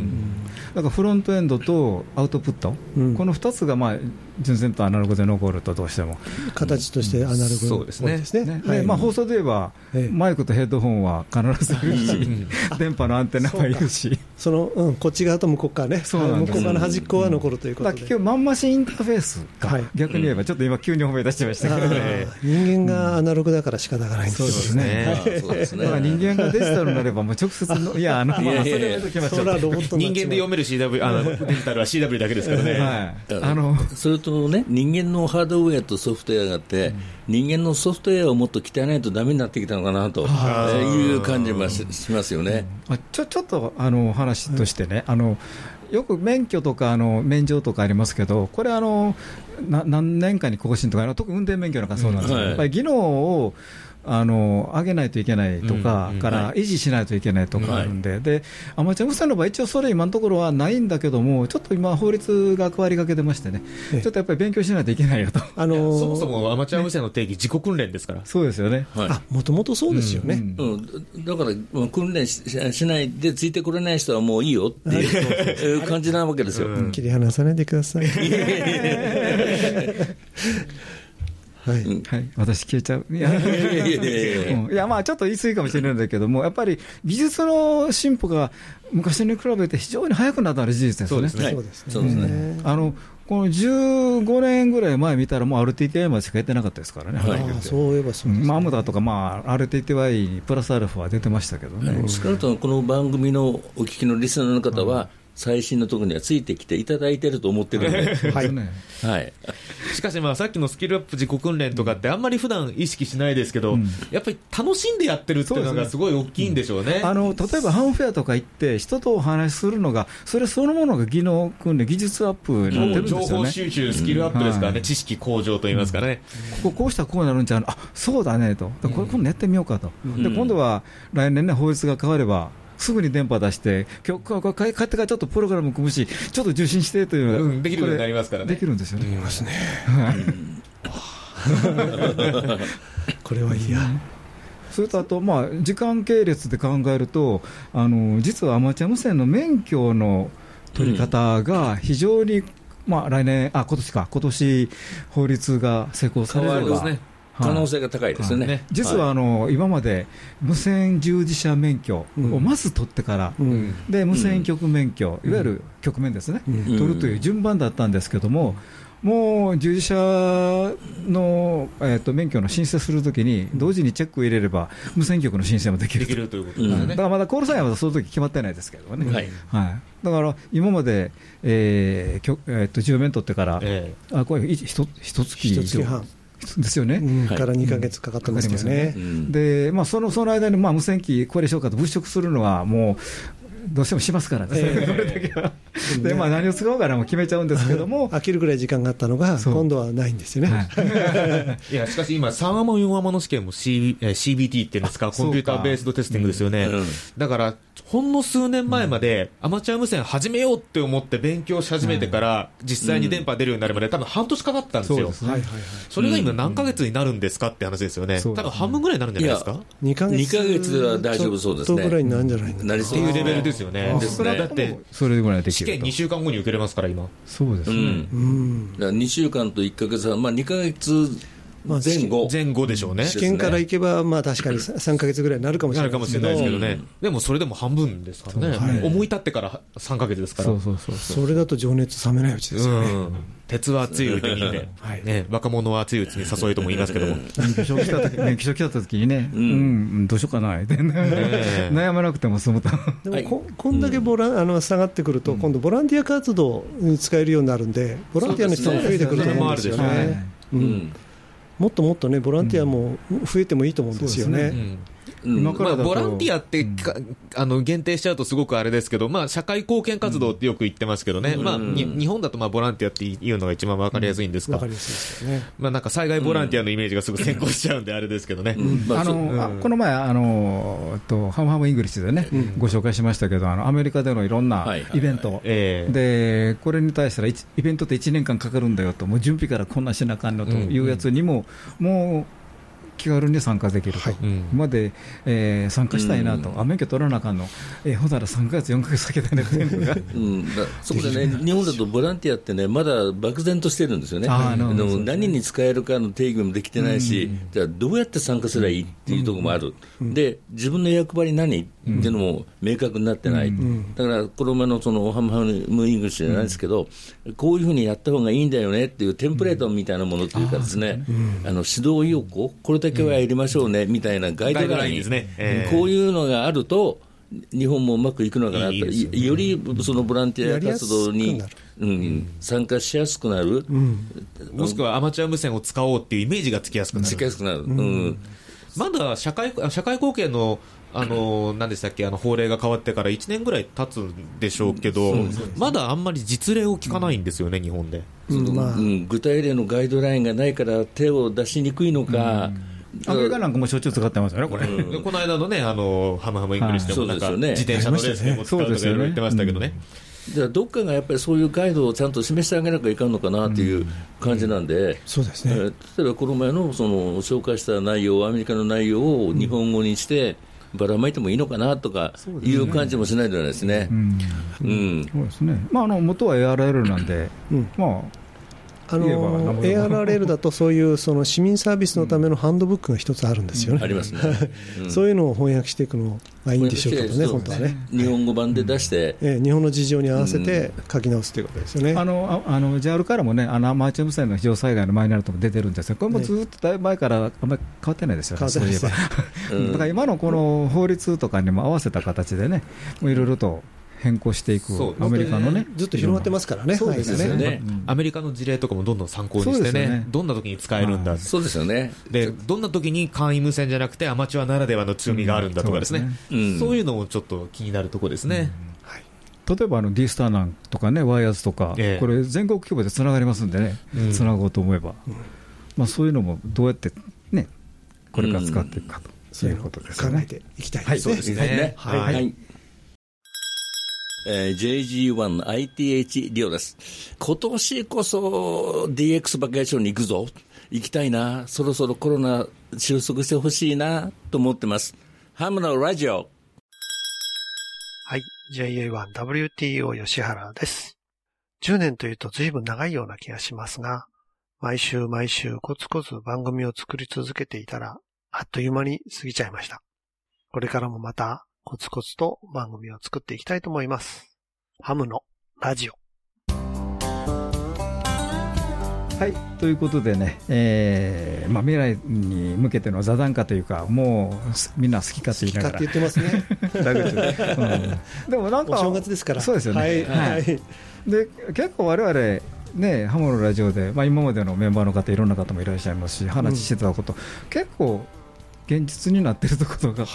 だからフロントエンドとアウトプット、うん。この2つがまあ純然とアナログで残るとどうしても、形としてアナログそうですね。ですね。ね。はい。でまあ、放送で言えば、ええ。マイクとヘッドホンは必ずいるし、電波のアンテナはいるし、その、うん、こっち側と向こう側ね。そうなんです。向こう側の端っこは残るということで、結局、マンマシンインターフェースが、はい。逆に言えば、ちょっと今、急に褒め出してましたけどあね。ー人間がアナログだから仕方がないんですよそうですね。そうですね。だから人間がデジタルになれば、もう直接の、いや、あの、それはロボット人間で読める CW、あの、デジタルは CW だけですからね。はい、あのそれとね、人間のハードウェアとソフトウェアがあって、人間のソフトウェアをもっと鍛えないとダメになってきたのかなとえーいう感じもししますよね。まあちょちょっとあの話としてね、あのよく免許とかあの免状とかありますけど、これあのな、何年かに更新とか、特に運転免許なんかそうなんですけど、うんはい。やっぱり技能をあの上げないといけないとか、から維持しないといけないとかあるんで、でアマチュア無線の場合、一応それ、今のところはないんだけども、ちょっと今、法律が変わりかけてましてね、ええ。ちょっとやっぱり勉強しないといけないよと、あのーそもそもアマチュア無線の定義、自己訓練ですから。そうですよね。もともとそうですよね、うんうん、だから、まあ訓練ししないでついてこれない人はもういいよっていう 感じなわけですよ。切り離さないでください。はい、はい、私消えちゃう。いや。いやいやいやいや うん。いや、まあ、ちょっと言い過ぎかもしれないんだけども、やっぱり技術の進歩が昔に比べて非常に早くなったのは事実ですよね。はいそうですね。そうですね。あのこの15年ぐらい前見たら、もう RTTI までしかやってなかったですからね、そういえばそうです、ね。マムダとか、まあ、RTTI にプラスアルファは出てましたけどね。少なくともこの番組のお聞きのリスナーの方は、最新のところにはついてきていただいてると思ってるんで、はい。ねはい、しかしまあさっきのスキルアップ自己訓練とかってあんまり普段意識しないですけど、やっぱり楽しんでやってるっていうのがす。ごい大きいんでしょうね。あの例えばハンフェアとか行って、人とお話しするのが、それそのものが技能訓練、技術アップになってるんです情よね。報収集、スキルアップですからね、はい。知識向上といいますかね。こここうしたらこうなるんちゃうの？あそうだねと、でこれ今度やってみようかと、で今度は来年ね、法律が変われば、すぐに電波出して、今日これ帰ってからちょっとプログラム組むし、ちょっと受信してというのが、うんできるようになりますからね。できるんですよね。これはいいや、それとあと、まあ、時間系列で考えると、あの実はアマチュア無線の免許の取り方が非常に、まあ、来年、あ今年か、今年法律が施行さ変れれば、わるですね、はい可能性が高いですよね。ね実はあの、今まで無線従事者免許をまず取ってから、うん。で無線局免許、いわゆる局面ですね、うん。取るという順番だったんですけども、もう従事者の、えー、と免許の申請するときに、同時にチェックを入れれば、無線局の申請もできるできるということですね。だからまだコールサインはまだその時決まってないですけどね、はい。はい。だから今まで、えーきょえー、と10面取ってから、えあこれ、ひひと一月以上一月半ですよね。うんはいから2ヶ月かかってますけどね。うんで、まあ、そのその間に、まあ、無線機、これでしょうかと物色するのは、もう、どうしてもしますからね、ええ それだけは。で、まあ、何を使おうかなも決めちゃうんですけども、飽きるぐらい時間があったのが、今度はないんですよね。いや、しかし今、3アマ、4アマの試験も、CBT っていうんですか、コンピューターベースドテスティングですよね。うんだから、ほんの数年前まで、アマチュア無線始めようって思って勉強し始めてから、実際に電波出るようになるまで、多分半年かかったんですよ。それが今何ヶ月になるんですかって話ですよね。多分半分ぐらいになるんじゃないですか？2ヶ月二ヶ月は大丈夫そうですねちょっとぐらいになるんじゃないっていうレベルですよね。ですねだって、それぐらいでき試験ると2週間後に受けれますから、今。そうですね。うんうん。だから2週間と1ヶ月半、まあ、2ヶ月まあ前後、前後でしょうね。試験から行けば、まあ確かに3ヶ月ぐらいになるかもしなれないるかもしれないですけどうんね。でもそれでも半分ですからね。はい思い立ってから3ヶ月ですから。そうそうそうそう。それだと情熱冷めないうちですよね。うん。鉄は熱いうちにね、はいね、若者は熱いうちに誘えとも言いますけども。免許証来た時免許証来た時にね、うん、うんどうしようかな、ってえ悩まなくても済むと。でもここんだけボラン、あの下がってくると、今度、ボランティア活動に使えるようになるんで、ボランティアの人も増えてくると思うんですよね。ううんんもっともっとね、ボランティアも増えてもいいと思うんですよね。うん。うんまあ、今からだと。ボランティアってか、あの限定しちゃうとすごくあれですけど、まあ、社会貢献活動ってよく言ってますけどね、まあ、に日本だとまあボランティアっていうのが一番わかりやすいんですが、わかりやすいですよね。まあ、なんか災害ボランティアのイメージがすぐ先行しちゃうんで、あれですけどね。まあの、あこの前、あの、と、ハムハムイングリッシュでね、ご紹介しましたけど、あの、アメリカでのいろんなはいはいはい。イベント。ええ。で、これに対したら、一イベントって1年間かかるんだよと、もう準備からこんなしなあかんのというやつにも、もう、気軽に参加できると、うん。まで、えー参加したいなと、あ免許取らなあかんの、えーほんなら3ヶ月、4ヶ月先だねっていうのが、うん、だそこでね、日本だとボランティアってね、まだ漠然としてるんですよね、あーなるほど。でも何に使えるかの定義もできてないし、じゃあ、どうやって参加すればいいっていうところもある、で自分の役割何？っていうのも明確になってない、だから、この前のそのハムハムイングリッシュじゃないですけど、こういうふうにやった方がいいんだよねっていうテンプレートみたいなものというかですね、あの指導要項、これだけはやりましょうねみたいなガイドララインですね。ええ。こういうのがあると、日本もうまくいくのかなと、よね。よりそのボランティア活動にうん、参加しやすくなる、もしくはアマチュア無線を使おうっていうイメージがつきやすくなる。しやすくなる、うん。まだ社会あ社会貢献の、あの何でしたっけ、あの法令が変わってから1年ぐらい経つんでしょうけど、まだあんまり実例を聞かないんですよね、日本で。うんまあ。うん具体例のガイドラインがないから手を出しにくいのか、アメリカなんかもしょっちゅう使ってますよね、これ。でこの間のね、あのハムハムイングリッシュでも、なんかはいそうですよね。自転車のレースでも使うとかいろいろ言ってましたけどね。じゃあどっかがやっぱりそういうガイドをちゃんと示してあげなきゃいかんのかなっていう感じなんで、そうですね。えー例えばこの前のその紹介した内容、アメリカの内容を日本語にして、ばらまいてもいいのかなとかいう感じもしないではないですね。うんうんそうですね。まあ、あの、元は ARL なんで、うんまあ言えばなんの ARRL だとそういうその市民サービスのためのハンドブックが一つあるんですよね。ありますね。うんそういうのを翻訳していくのがいいんでしょうけどね、本当はね。日本語版で出して、ええ日本の事情に合わせて書き直すということですよね。あ、あの、ああの、JAL からもね、あの、アマチュア無線の非常災害のマニュアルとも出てるんですよ。これもずっとだいぶ前からあんまり変わってないですよね、変わってないですねそういえば。だから今のこの法律とかにも合わせた形でね、もういろいろと変更していくアメリカのね。ずっと広がってますからね、そうですよね。アメリカの事例とかもどんどん参考にしてね。どんな時に使えるんだ、そうですよね。で、どんな時に簡易無線じゃなくてアマチュアならではの強みがあるんだとかですね。うん。そうですねうんそういうのもちょっと気になるところですね。例えばあの D スターなんとかね、ワイヤーズとか、ええ。これ、全国規模でつながりますんでね。うん、つなごうと思えば、まあ、そういうのもどうやってね、これから使っていくかということですよね。考えていきたいですね。そうですね。はい。えー JG1ITH リオです。今年こそ DX バケーションに行くぞ。行きたいな。そろそろコロナ収束してほしいなと思ってます。ハムのラジオ。はい。JA1WTO 吉原です。10年というと随分長いような気がしますが、毎週毎週コツコツ番組を作り続けていたら、あっという間に過ぎちゃいました。これからもまたコツコツと番組を作っていきたいと思います。ハムのラジオ。はい、ということでね、えーまあ、未来に向けての座談化というか、もうすみんな好きかって言いながら、好きかって言ってますね。だけどうん。でもなんか、お正月ですから。そうですよね、はい。はい。で結構、我々ね、ハモのラジオで、まあ、今までのメンバーの方、いろんな方もいらっしゃいますし、話してたこと、結構、現実になってるところが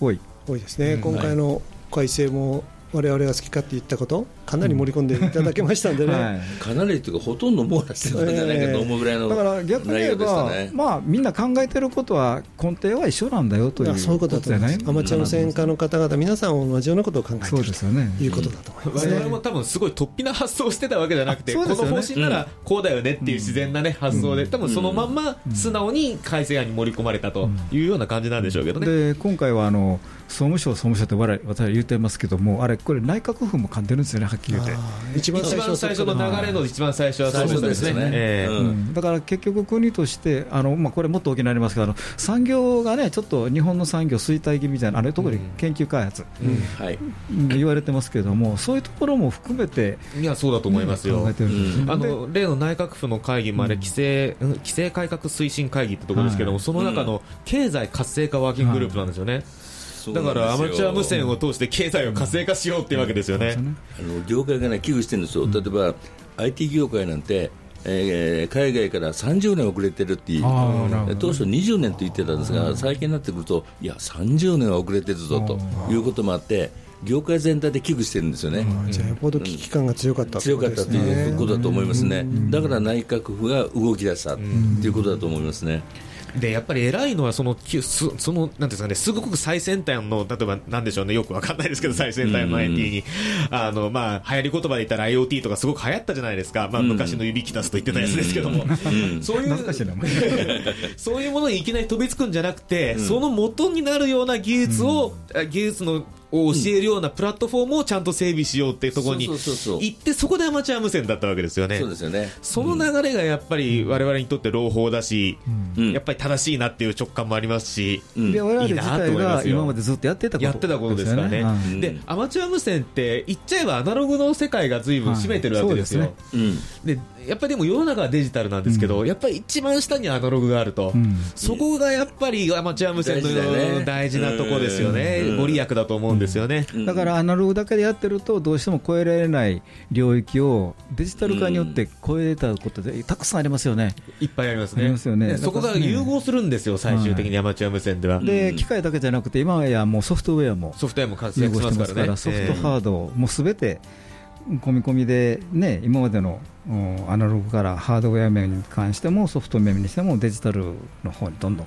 多い。多いですね、うん。今回の改正も我々が好きかって言ったこと、かなり盛り込んでいただけましたんでね、かなりというか、ほとんど網羅してたんじゃないか。と思うぐらいのだから逆に言えば、ね。まあ、みんな考えてることは根底は一緒なんだよというそういうことだと思います、アマチュア無線化の方々、皆さん同じようなことを考えているということだと思います。ね。我々も多分すごい突飛な発想をしてたわけじゃなくて、この方針ならこうだよねっていう自然なね、発想で、多分そのまんま素直に改正案に盛り込まれたというような感じなんでしょうけどね。で今回はあの総務省、総務省って我々私は言ってますけども、あれ、これ、内閣府も噛んでるんですよね、はっきり言って。一番一番最初の流れの一番最初はそうですね。ええ。うん。だから結局、国として、あのまあ、これ、もっと大きくなりますけど、あの産業がね、ちょっと日本の産業衰退気味みたいな、あれ、特に研究開発、言われてますけども、そういうところも含めて、いや、そうだと思いますよ。あの、例の内閣府の会議もあれ、規制、うん規制改革推進会議ってところですけども、はい。その中の経済活性化ワーキンググループなんですよね。だから、アマチュア無線を通して経済を活性化しようっていうわけですよね。あの業界がね、危惧してるんですよ、例えば IT 業界なんて、えー海外から30年遅れてるって当初20年と言ってたんですが、最近になってくると、いや、30年は遅れてるぞということもあって、業界全体で危惧してるんですよね。じゃあよっぽど危機感が強かった強かったということだと思いますね、だから内閣府が動き出したということだと思いますね。で、やっぱり偉いのは、その、きそその、なんていうんですかね、すごく最先端の、例えば、なんでしょうね、よくわかんないですけど、最先端の IT に、あの、まあ、流行り言葉で言ったら IoT とかすごく流行ったじゃないですか。まあ、昔の指きたすと言ってたやつですけども。そういう、そういうものにいきなり飛びつくんじゃなくて、その元になるような技術を、あ技術の、を教えるようなプラットフォームをちゃんと整備しようっていうところに行って、そこでアマチュア無線だったわけですよね。そうですよね。その流れがやっぱり我々にとって朗報だし、やっぱり正しいなっていう直感もありますし、で我々いいなと自体思いますよ。が今までずっとやってたことやってたことですからね、うん。でアマチュア無線って言っちゃえばアナログの世界が随分占めてるわけですよ、はいでやっぱりでも世の中はデジタルなんですけど、やっぱり一番下にアナログがあると、そこがやっぱりアマチュア無線の大事だよね。大事なとこですよね、うん。ご利益だと思うんですよね。だからアナログだけでやってると、どうしても超えられない領域をデジタル化によって超えたことで、たくさんありますよね。いっぱいありますね。ますよね。でそこが融合するんですよ、最終的にアマチュア無線では。で、機械だけじゃなくて、今やもうソフトウェアもソフトウェアも活融躍しま合してますすから、ね。ソフト、ハード、もうすべて込み込みで、ね、今までのうんアナログからハードウェア面に関しても、ソフト面にしても、デジタルの方にどんどん。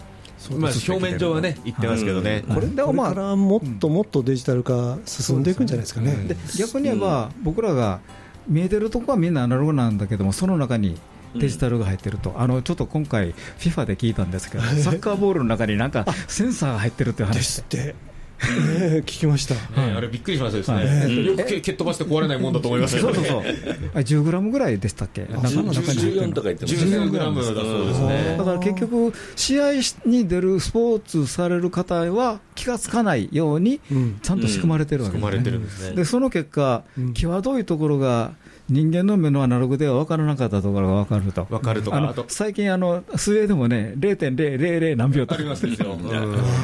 まあ表面上はね、言ってますけどね。これでもまあもっともっとデジタル化進んでいくんじゃないですかね。で逆に言えば、僕らが見えてるとこはみんなアナログなんだけども、その中にデジタルが入ってると、あのちょっと今回、FIFA で聞いたんですけど、サッカーボールの中になんかセンサーが入ってるっていう話で。ええ聞きました、ねあれびっくりしましたですはい。ね、よくけ蹴っ飛ばして壊れないもんだと思いますけどね。そうそうそう、あ10グラムぐらいでしたっけ、中中に。入ってる14とか言ってました14グラムだそうですね。だから結局、試合に出るスポーツされる方は気がつかないように、ちゃんと仕組まれてるわけ仕組まれてるんですね。でその結果、際どいところが人間の目のアナログでは分からなかったところが分かると。分かるとか最近あの、スウェーデンもね、0.000何秒とかありますですよ。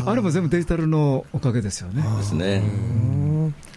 あれも全部デジタルのおかげですよね。ですね。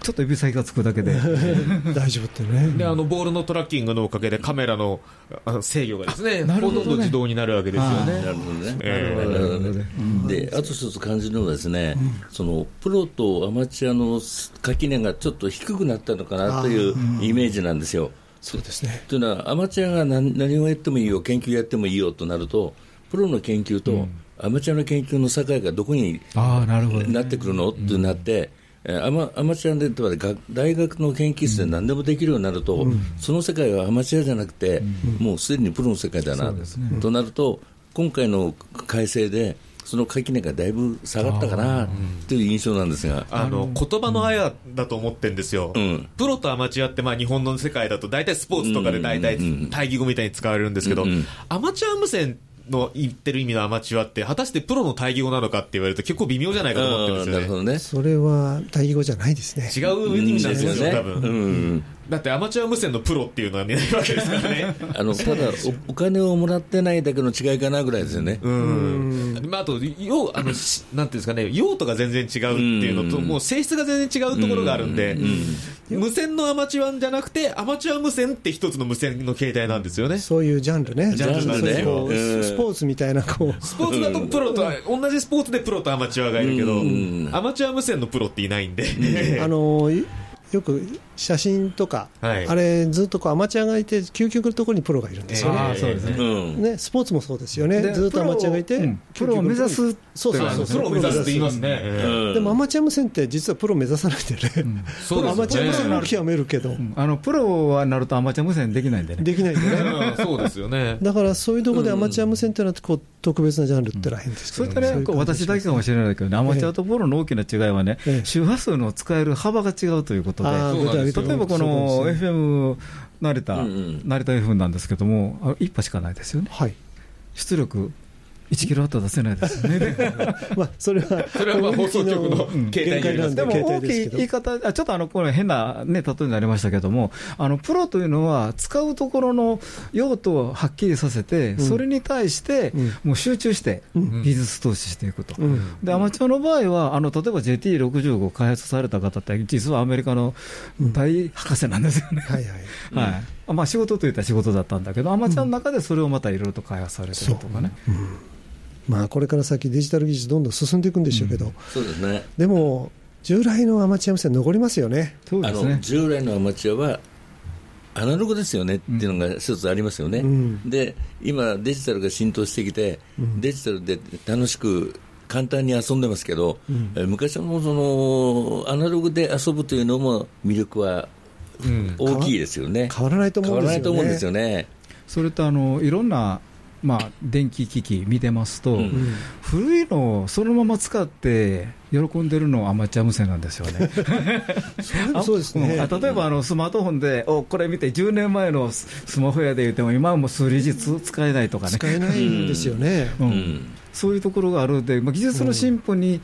ちょっと指先がつくだけで。大丈夫ってね。で、あの、ボールのトラッキングのおかげでカメラのあの制御がですね、なるほどねほとんど自動になるわけですよね。なるほどね。ええなるほどねで、あと一つ感じるのはですね、そのプロとアマチュアの垣根がちょっと低くなったのかなというイメージなんですよ。そうですね。というのは、アマチュアが何何をやってもいいよ、研究やってもいいよとなると、プロの研究とアマチュアの研究の境がどこにああ、なるほど。なってくるのってなって、えーアマアマチュアで例えばが大学の研究室で何でもできるようになると、その世界はアマチュアじゃなくて、もうすでにプロの世界だな、となると、今回の改正で、その垣根がだいぶ下がったかなという印象なんですが。あの言葉のあやだと思ってるんですよ、うん。プロとアマチュアってまあ日本の世界だと大体スポーツとかで大体対義語みたいに使われるんですけど、うんうん。アマチュア無線の言ってる意味のアマチュアって果たしてプロの対義語なのかって言われると結構微妙じゃないかと思ってるんですよね。なるほどね。それは対義語じゃないですね。違う意味なんですよ、多分。うんだってアマチュア無線のプロっていうのは見ないわけですからね。あのただお、お金をもらってないだけの違いかなぐらいですよね。うん。まあ、あと、用、あの、しなんていうんですかね、用途が全然違うっていうのと、うんもう性質が全然違うところがあるんで、無線のアマチュアじゃなくて、アマチュア無線って一つの無線の形態なんですよね。そういうジャンルね。ジャンルそういうこううんスポーツみたいな、こう。スポーツだとプロと、同じスポーツでプロとアマチュアがいるけど、アマチュア無線のプロっていないんで。あのいよく写真とか、はい。あれ、ずっとこうアマチュアがいて、究極のところにプロがいるんですよね。ああそうですね。うん。ね、スポーツもそうですよね、でずっとアマチュアがいて、プロうん。プロを目指すそうそうそう、プロを目指すって言いますね。うんでもアマチュア無線って、実はプロ目指さないんだよね、そうですね。アマチュア無線を極めるけど、あのプロはなるとアマチュア無線できないんでね。できないんでね、う んそうですよね。だからそういうところでアマチュア無線っていうのはこう特別なジャンルってら変ですけど、それとね、こう私だけかもしれないけどね、アマチュアとプロの大きな違いはね、ええ。周波数の使える幅が違うということで、例えばこの FM 成田、うんうん。成田 FM なんですけども、あ一波しかないですよね。はい。出力1キロワット出せないですよね。まあ、それは、それはまあ放送局のうん携帯になりますでも限界なんで、携大きい言い方、あちょっとあのこれ変な、ね、例えになりましたけども、あのプロというのは、使うところの用途をはっきりさせて、ん。それに対してうん。もう集中してうん。技術投資していくと。うん。でアマチュアの場合は、あの例えば JT65 開発された方って、実はアメリカの大博士なんですよね。はいはい。はい。まあ、仕事といったら仕事だったんだけど、アマチュアの中でそれをまたいろいろと開発されてるとかね。まあ、これから先、デジタル技術どんどん進んでいくんでしょうけど、そうですね。でも、従来のアマチュア無線残りますよね。あのそうですね。従来のアマチュアはアナログですよねっていうのが一つありますよね、うんで今、デジタルが浸透してきて、デジタルで楽しく簡単に遊んでますけど、え昔のそのアナログで遊ぶというのも魅力はうん大きいですよね、変わらないと思変わうんですよね。らないと思うんですよね。それとあのいろんな、まあ、電気機器見てますと、うん。古いのをそのまま使って喜んでるのはアマチュア無線なんですよね。あ そうですね。あ例えばあのスマートフォンで、おこれ見て、10年前のススマホやで言っても、今はもう数日使えないとかね、使えないんですよね。うん。うん。そういうところがあるので、まあ、技術の進歩に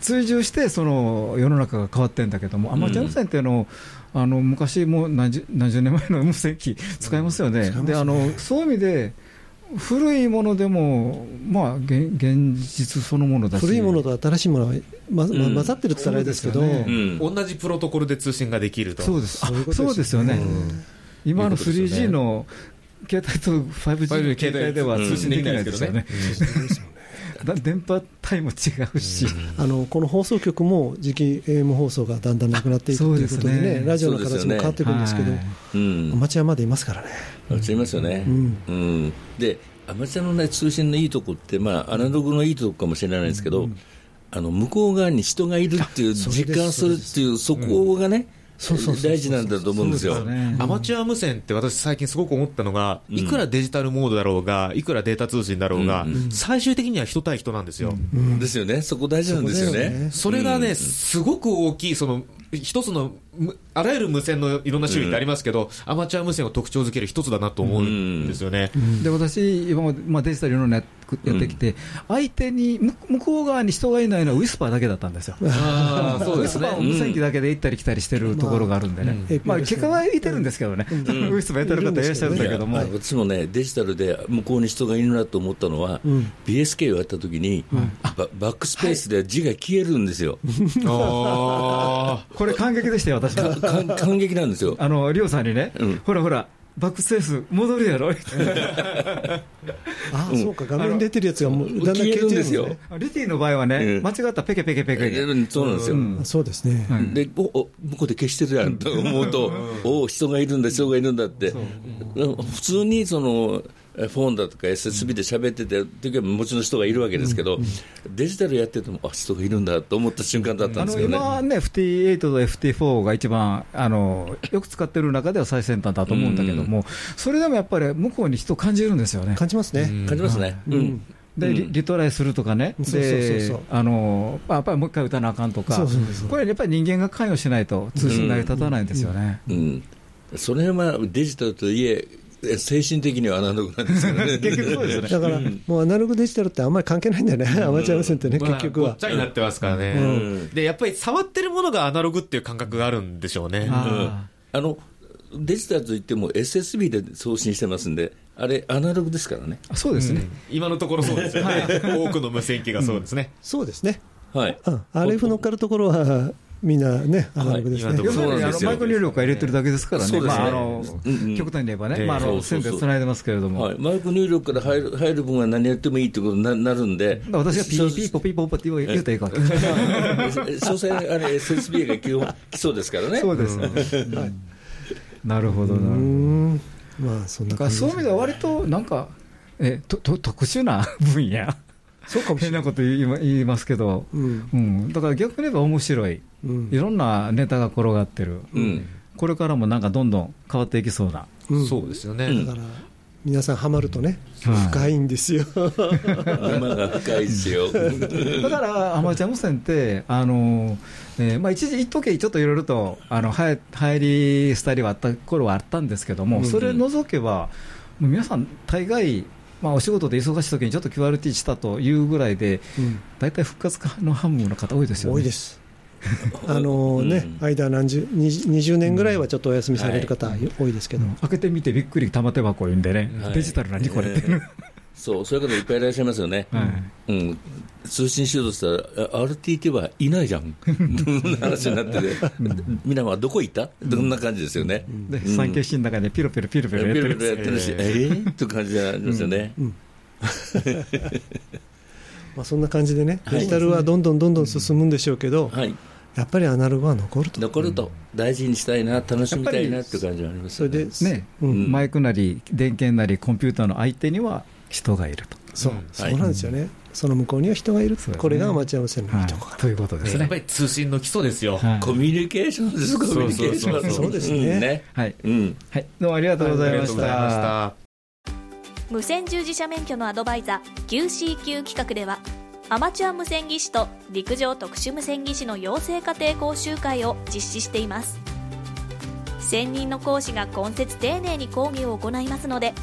追従して、その世の中が変わってるんだけども、アマチュア無線っていうのを、あの昔もう何十何十年前の無線機使いますよね。であのそういう意味で古いものでも、まあ、現現実そのものだし、古いものと新しいものが、ままうん。混ざってるって言ったらあれですけど、そうですようん。同じプロトコルで通信ができると。そうです、あそうですよね、うん。今のいうことですよね。3G の携帯と 5G の携帯では通信できないですよね、だ 電波帯も違うし、あのこの放送局も次期 AM 放送がだんだんなくなっていくということでね、ですねラジオの形も変わっていくんですけど、アマチュアまでいますからね。違いますよね、うん。うん。でアマチュアの、ね、通信のいいとこって、まあ、アナログのいいとこかもしれないですけど、あの向こう側に人がいるっていう、実感するっていう、そこがね、大事なんだと思うんですよ。アマチュア無線って私最近すごく思ったのが、いくらデジタルモードだろうが、いくらデータ通信だろうが、最終的には人対人なんですよ。ですよね、そこ大事なんですよね。そね。それがね、すごく大きい、その、一つの、むあらゆる無線のいろんな種類ってありますけど、アマチュア無線を特徴づける一つだなと思うんですよね。で私、今まで、まあ、デジタルいろんなややってきて、相手に向向こう側に人がいないのはウィスパーだけだったんですよ。ああ、そうウィですね。スパーを無線機だけで行ったり来たりしてるところがあるんでね、まあ、結果はいてるんですけどね、ウィスパーやってる方いらっしゃるんだけども、私もね、デジタルで向こうに人がいるなと思ったのは、BSK をやったときに、ババックスペースで字が消えるん。ですよ。あこれ、感激でしたよ、私感激なんですよ。あの、リオさんにね、うん。ほらほら、バックスペース戻るやろ、あ あ、そうか、画面に出てるやつがもうだんだん消えてるんですよ。リティの場合はね、うん。間違ったペケペケペケ。で、うんそうなんですよ。うん。そうですね。でおお向こうで消してるやんと思うと、おお、人がいるんだ、人がいるんだって、普通にそのフォンだとか SSB で喋ってて時はもちろん人がいるわけですけど、デジタルやってても、あ人がいるんだと思った瞬間だったあのんですよね。今ね、FT8 と FT4 が一番あのよく使ってる中では最先端だと思うんだけども、それでもやっぱり向こうに人を感じるんですよね。感じますね。感じますね。うん。でリリトライするとかね、そうそうそうそう。であのやっぱりもう一回打たなあかんとか。これやっぱり人間が関与しないと通信成り立たないんですよね。うん、それはデジタルといえ、精神的にはアナログなんですよね。結局そうですよねだから、もうアナログデジタルってあんまり関係ないんだよね、アマチュア無線ってね、まあ結局はごっち。ゃになってますからね、んでやっぱり触ってるものがアナログっていう感覚があるんでしょうね。ああのデジタルといっても SSB で送信してますんで、あれ、アナログですからね。そうですね、今のところそうですよね。多くの無線機がそうですね。そうですね。はい。うん RF 乗っかるところはみんなね、アナログですね。要するにあのマイク入力が入れてるだけですからね、そうですね。まああの極端に言えばね、ええまあ、あの線でつないでますけれども、はい、マイク入力から入る入る分は何やってもいいってことにななるんで、私がピーピーポピーポポって言う言うたらいいかと。所詮、あれ、SSB が基本基礎ですからね。そうです、なるほどなるほど。うん。まあそんなそういう意味では割となんか、えとと特殊な 分野、そうかもしれない。変なこと言いま言いますけど、うんうん、だから逆に言えば面白い、うんいろんなネタが転がってる、うん。これからもなんかどんどん変わっていきそうな、うんそうですよね。うんだから皆さんハマるとね、はい深いんですよ。沼が深いですよ。だからアマチュア無線って、あのえーまあ、一時、一時ちょっといろいろとあの入り、スタイルはあった頃はあったんですけども、それ除けば、もう皆さん、大概、まあ、お仕事で忙しい時にちょっと QRT したというぐらいで、うん。大体復活のハムの方、多いですよね。多いです。あのね、うん。間何十、20 20年ぐらいはちょっっとお休みされる方多いですけど、うん。開けてみてびっくり玉手箱言うんでね、はい。デジタル何これって、えーそう、そういう方いっぱいいらっしゃいますよね。はい。うん、通信しようとしたら、あ RTT はいないじゃん、そんな話になってて、みんなはどこ行った？どんな感じですよね。で産経新の中でピロピロピロピロやってピロピロやるってるし、えー。って感じになりますよね。まあ、そんな感じでね、はい。デジタルはどんどんどんどん進むんでしょうけど、はい、やっぱりアナログは残ると。残ると大事にしたいな、楽しみたいなっていう感じがありますよね。それで、ね、うん。マイクなり電源なりコンピューターの相手には人がいると。そう、そうなんですよね。その向こうには人がいる。これがアマチュア無線のいいはいところかということですねやっぱ。り通信の基礎ですよ。はいコミュニケーションです、コミュニケーション。そうですねんね。はい、うん。はい、どうもありがとうございました。した。無線従事者免許のアドバイザー QCQ 企画ではアマチュア無線技師と陸上特殊無線技師の養成家庭講習会を実施しています専任の講師が今節丁寧に講義を行いますので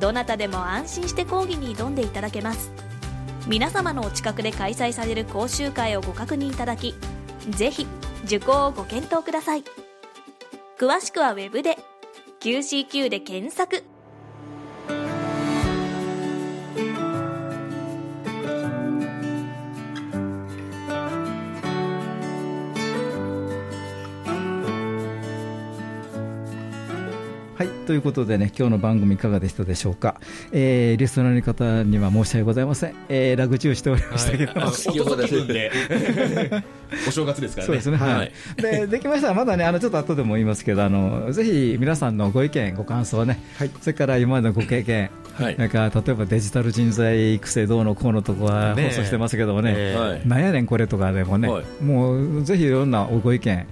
どなたでも安心して講義に挑んでいただけます。皆様のお近くで開催される講習会をご確認いただきぜひ受講をご検討ください。詳しくは Web で QCQ で検索。ということでね、今日の番組いかがでしたでしょうか？えー、リスナーの方には申し訳ございません。えー、ラグチューしておりましたけど、あの好き放題気分で。お正月ですからね。そうですね、はい。はい。でできましたら、まだね、あのちょっと後でも言いますけど、あのぜひ皆さんのご意見、ご感想ね、はい。それから今までのご経験、はい。なんか例えばデジタル人材育成どうのこうのとこはね放送してますけどもね、えーはい。なんやねんこれとかでもね、はい。もうぜひいろんなご意見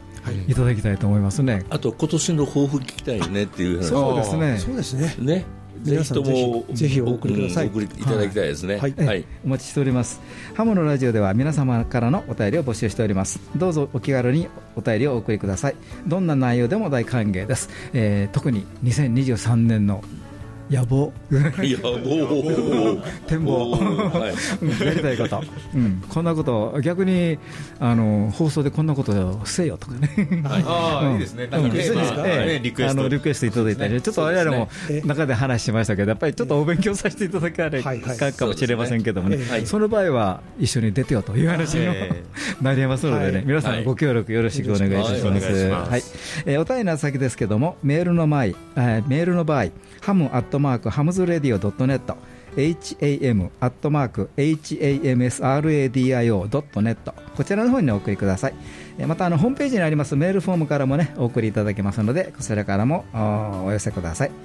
いただきたいと思いますね。あと、今年の抱負聞きたいねっていう話。そうですね。そうですね。ね。ぜひ皆さんともぜひぜひお送りくださいうんお送りいただきたいですね。はいええお待ちしておりますハモのラジオでは皆様からのお便りを募集しておりますどうぞお気軽にお便りをお送りくださいどんな内容でも大歓迎です、えー特に2023年の野望。いや、もう、展望 やりたいこと、うん、こんなこと逆にあの放送でこんなことをせよとかね。ああ、うん。いいですね。リクエスト。あのリクエストいただいたり、ちょっと我々も中で話しましたけど、やっぱりちょっとお勉強させていただかないはいはい。かかもしれませんけどもね、はい。その場合は一緒に出てよという話にもえなりますのでね、はい。皆さんのご協力よろしくお願いいたします。はい。お願いします。はいえーお便りの先ですけども、メールの前、えーメールの場合、ハムアットマークハムズレディオドットネット。ham アットマーク hamsradio.net こちらの方にお送りくださいえーまたあのホームページにありますメールフォームからもねお送りいただけますのでこちらからもおお寄せください今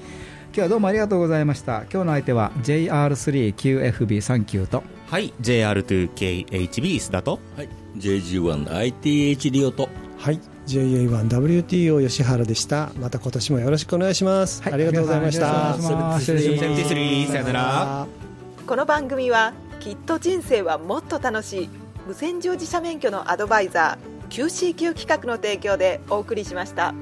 日はどうもありがとうございました今日の相手は JR3QFB39 とはい、JR2KHB 須田と。はい。JG1ITH リオと。はい。JA1WTO 吉原でした。また今年もよろしくお願いします。はいありがとうございました。皆さんよろしくお願いします失礼します73さよなら。この番組はきっと人生はもっと楽しい無線乗自社免許のアドバイザー QCQ 企画の提供でお送りしました。